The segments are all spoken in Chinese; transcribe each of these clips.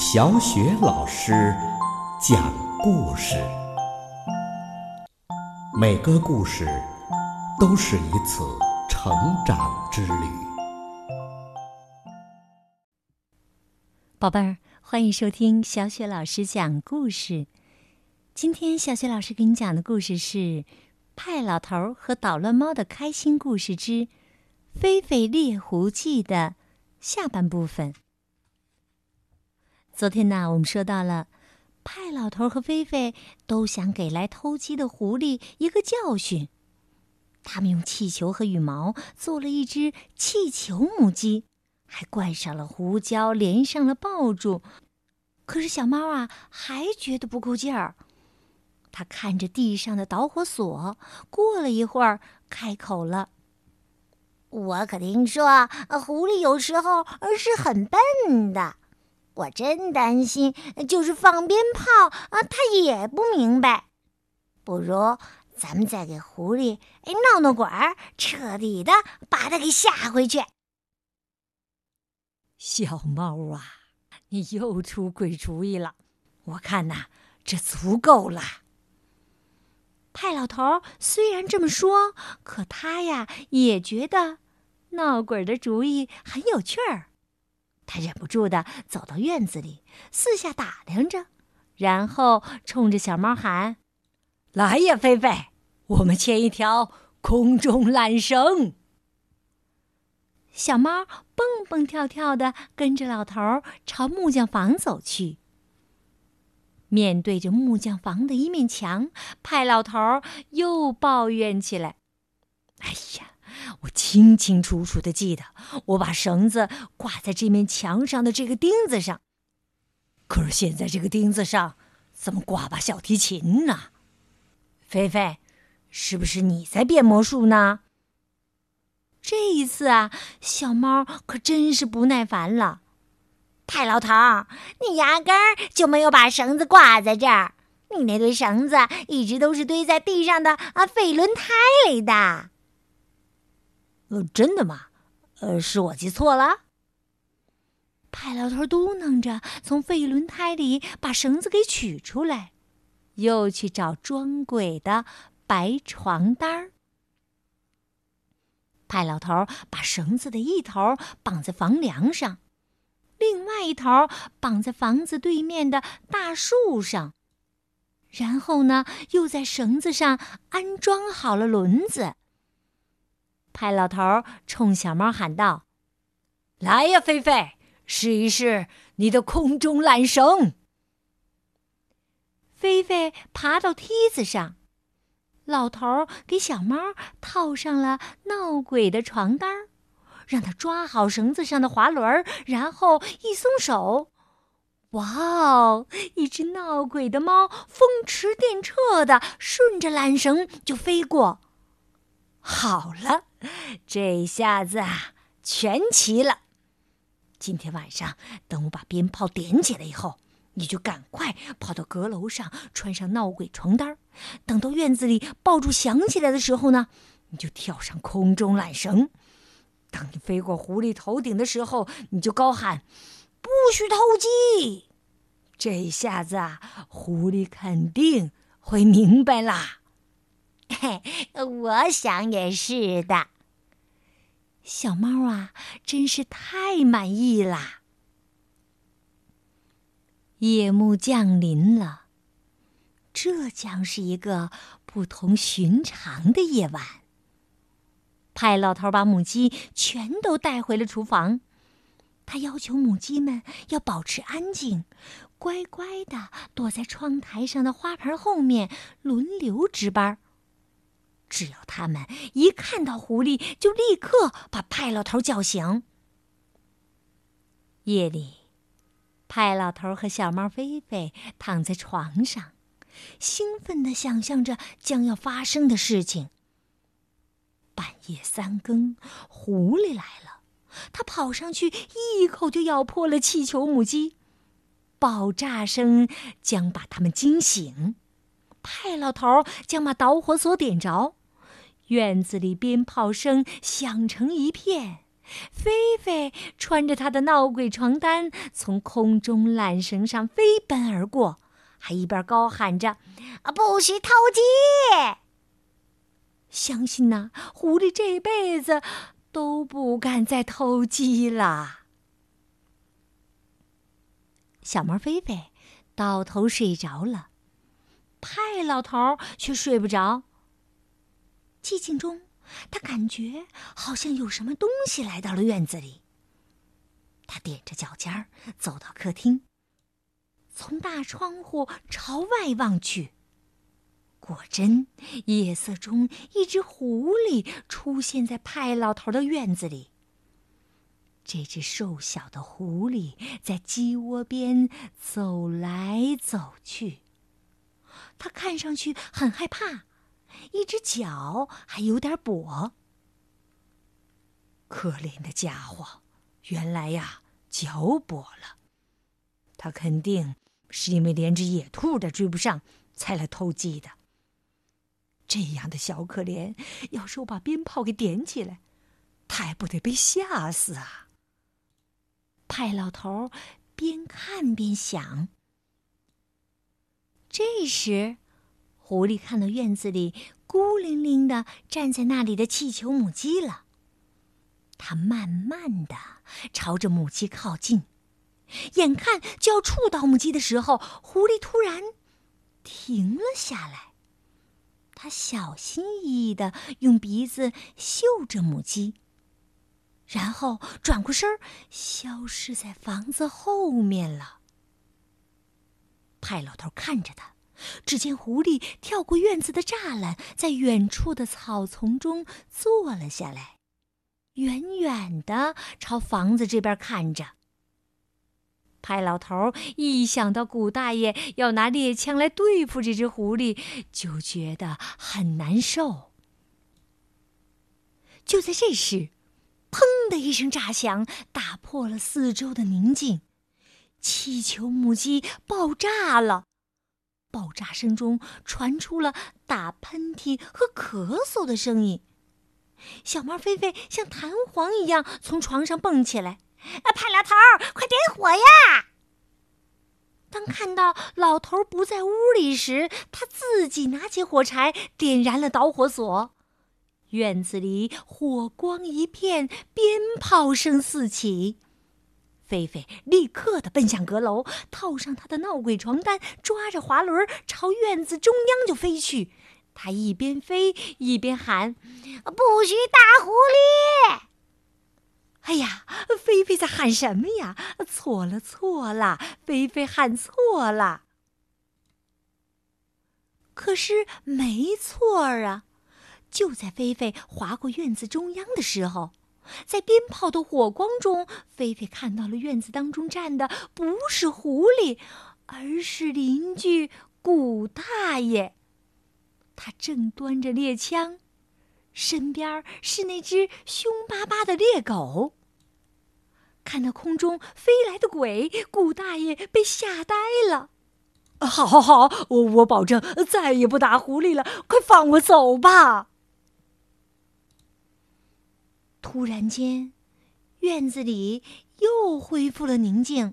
小雪老师讲故事，每个故事都是一次成长之旅。宝贝儿，欢迎收听小雪老师讲故事。今天小雪老师给你讲的故事是《派老头和捣乱猫的开心故事之菲菲猎狐记》的下半部分。昨天呢，我们说到了，派老头和菲菲都想给来偷鸡的狐狸一个教训。他们用气球和羽毛做了一只气球母鸡，还灌上了胡椒，连上了爆竹。可是小猫啊，还觉得不够劲儿。它看着地上的导火索，过了一会儿，开口了：“我可听说，狐狸有时候是很笨的。”我真担心，就是放鞭炮啊，他也不明白。不如咱们再给狐狸哎闹闹鬼儿，彻底的把他给吓回去。小猫啊，你又出鬼主意了！我看呐，这足够了。派老头虽然这么说，可他呀也觉得闹鬼的主意很有趣儿。他忍不住的走到院子里，四下打量着，然后冲着小猫喊：“来呀，菲菲，我们牵一条空中缆绳。”小猫蹦蹦跳跳的跟着老头朝木匠房走去。面对着木匠房的一面墙，派老头又抱怨起来：“哎呀！”我清清楚楚的记得，我把绳子挂在这面墙上的这个钉子上。可是现在这个钉子上怎么挂把小提琴呢？菲菲，是不是你在变魔术呢？这一次啊，小猫可真是不耐烦了。太老头，你压根儿就没有把绳子挂在这儿，你那堆绳子一直都是堆在地上的啊废轮胎里的。呃，真的吗？呃，是我记错了。派老头嘟囔着，从废轮胎里把绳子给取出来，又去找装鬼的白床单儿。派老头把绳子的一头绑在房梁上，另外一头绑在房子对面的大树上，然后呢，又在绳子上安装好了轮子。派老头冲小猫喊道：“来呀，菲菲，试一试你的空中缆绳。”菲菲爬到梯子上，老头给小猫套上了闹鬼的床单让他抓好绳子上的滑轮然后一松手，哇哦！一只闹鬼的猫风驰电掣的顺着缆绳就飞过。好了。这下子啊，全齐了。今天晚上，等我把鞭炮点起来以后，你就赶快跑到阁楼上，穿上闹鬼床单等到院子里爆竹响起来的时候呢，你就跳上空中缆绳。当你飞过狐狸头顶的时候，你就高喊：“不许偷鸡！”这下子啊，狐狸肯定会明白啦。嘿，我想也是的。小猫啊，真是太满意啦！夜幕降临了，这将是一个不同寻常的夜晚。派老头把母鸡全都带回了厨房，他要求母鸡们要保持安静，乖乖的躲在窗台上的花盆后面，轮流值班。只要他们一看到狐狸，就立刻把派老头叫醒。夜里，派老头和小猫菲菲躺在床上，兴奋地想象着将要发生的事情。半夜三更，狐狸来了，他跑上去，一口就咬破了气球母鸡，爆炸声将把他们惊醒。派老头将把导火索点着。院子里鞭炮声响成一片，菲菲穿着他的闹鬼床单从空中缆绳上飞奔而过，还一边高喊着：“啊，不许偷鸡！”相信呐，狐狸这辈子都不敢再偷鸡了。小猫菲菲倒头睡着了，派老头却睡不着。寂静中。他感觉好像有什么东西来到了院子里。他踮着脚尖儿走到客厅，从大窗户朝外望去。果真，夜色中一只狐狸出现在派老头的院子里。这只瘦小的狐狸在鸡窝边走来走去，它看上去很害怕。一只脚还有点跛，可怜的家伙，原来呀脚跛了。他肯定是因为连只野兔都追不上，才来偷鸡的。这样的小可怜，要是我把鞭炮给点起来，他还不得被吓死啊！派老头边看边想。这时。狐狸看到院子里孤零零的站在那里的气球母鸡了。它慢慢的朝着母鸡靠近，眼看就要触到母鸡的时候，狐狸突然停了下来。它小心翼翼的用鼻子嗅着母鸡，然后转过身儿消失在房子后面了。派老头看着他。只见狐狸跳过院子的栅栏，在远处的草丛中坐了下来，远远的朝房子这边看着。派老头一想到古大爷要拿猎枪来对付这只狐狸，就觉得很难受。就在这时，砰的一声炸响，打破了四周的宁静，气球母鸡爆炸了。爆炸声中传出了打喷嚏和咳嗽的声音，小猫菲菲像弹簧一样从床上蹦起来。啊，派老头，快点火呀！当看到老头不在屋里时，他自己拿起火柴点燃了导火索。院子里火光一片，鞭炮声四起。菲菲立刻的奔向阁楼，套上他的闹鬼床单，抓着滑轮朝院子中央就飞去。他一边飞一边喊：“不许打狐狸！”哎呀，菲菲在喊什么呀？错了，错了，菲菲喊错了。可是没错啊！就在菲菲划过院子中央的时候。在鞭炮的火光中，菲菲看到了院子当中站的不是狐狸，而是邻居古大爷。他正端着猎枪，身边是那只凶巴巴的猎狗。看到空中飞来的鬼，古大爷被吓呆了。好，好，好，我我保证再也不打狐狸了。快放我走吧！突然间，院子里又恢复了宁静。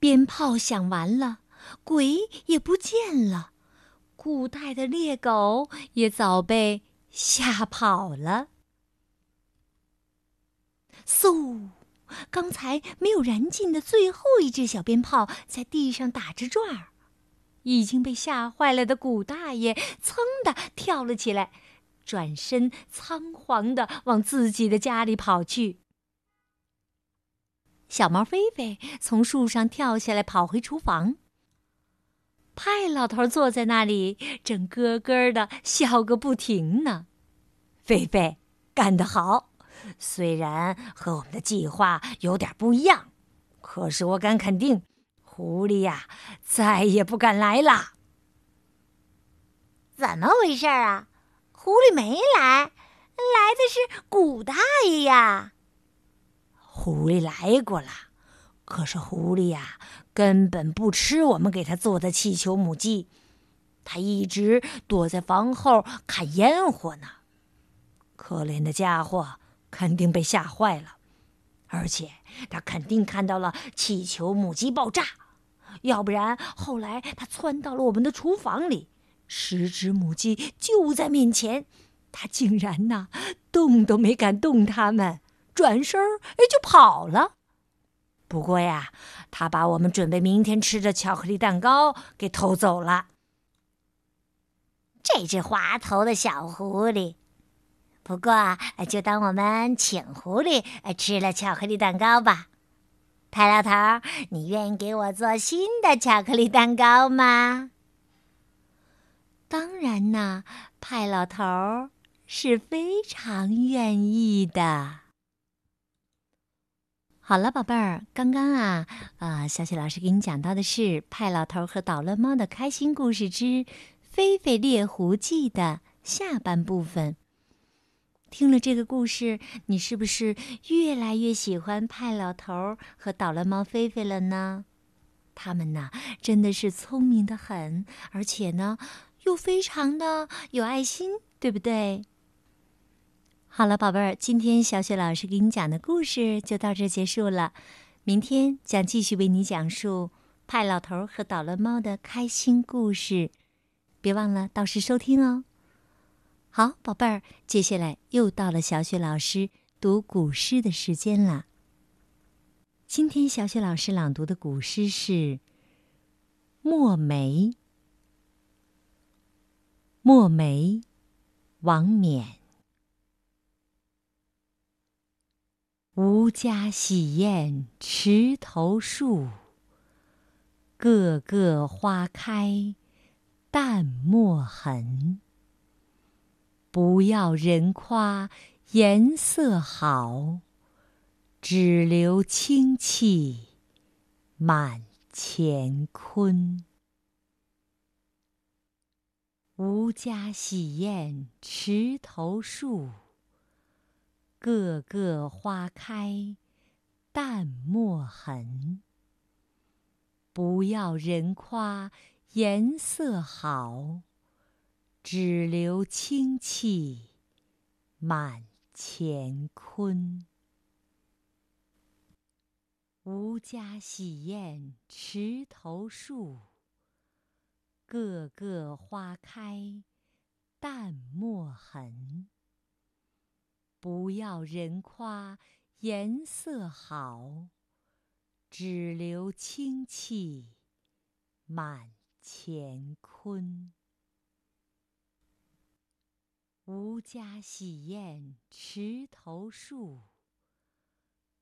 鞭炮响完了，鬼也不见了，古代的猎狗也早被吓跑了。嗖！刚才没有燃尽的最后一只小鞭炮在地上打着转儿，已经被吓坏了的古大爷噌的跳了起来。转身仓皇的往自己的家里跑去。小猫菲菲从树上跳下来，跑回厨房。派老头坐在那里，正咯咯的笑个不停呢。菲菲干得好，虽然和我们的计划有点不一样，可是我敢肯定，狐狸呀再也不敢来了。怎么回事啊？狐狸没来，来的是古大爷呀。狐狸来过了，可是狐狸呀，根本不吃我们给他做的气球母鸡，他一直躲在房后看烟火呢。可怜的家伙，肯定被吓坏了，而且他肯定看到了气球母鸡爆炸，要不然后来他窜到了我们的厨房里，十只母鸡就在面前，他竟然呐动都没敢动它们，转身儿哎就跑了。不过呀，他把我们准备明天吃的巧克力蛋糕给偷走了。这只滑头的小狐狸。不过，就当我们请狐狸吃了巧克力蛋糕吧。派老头，你愿意给我做新的巧克力蛋糕吗？当然呐，派老头儿是非常愿意的。好了，宝贝儿，刚刚啊，啊，小雪老师给你讲到的是派老头和捣乱猫的开心故事之《菲菲猎狐记》的下半部分。听了这个故事，你是不是越来越喜欢派老头和捣乱猫菲菲了呢？他们呢，真的是聪明的很，而且呢，又非常的有爱心，对不对？好了，宝贝儿，今天小雪老师给你讲的故事就到这结束了。明天将继续为你讲述派老头和捣乱猫的开心故事，别忘了到时收听哦。好，宝贝儿，接下来又到了小雪老师读古诗的时间了。今天小雪老师朗读的古诗是《墨梅》。《墨梅》，王冕。吾家洗砚池头树，个个花开淡墨痕。不要人夸颜色好，只留清气满乾坤。吾家洗砚池头树。个个花开淡墨痕。不要人夸颜色好，只留清气满乾坤。吾家洗砚池头树，个个花开淡墨痕。不要人夸颜色好，只留清气满乾坤。吾家洗砚池头树，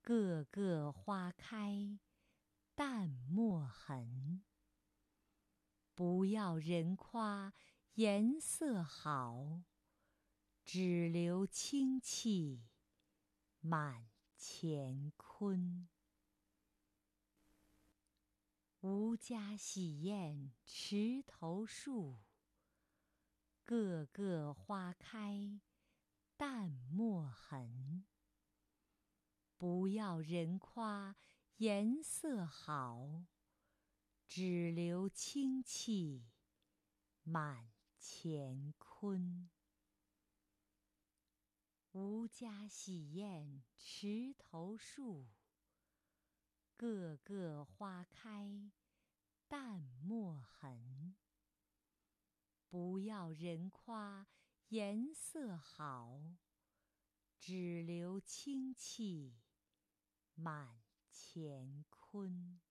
个个花开淡墨痕。不要人夸颜色好。只留清气满乾坤。吾家洗砚池头树，个个花开淡墨痕。不要人夸颜色好，只留清气满乾坤。吾家洗砚池头树，个个花开淡墨痕。不要人夸颜色好，只留清气满乾坤。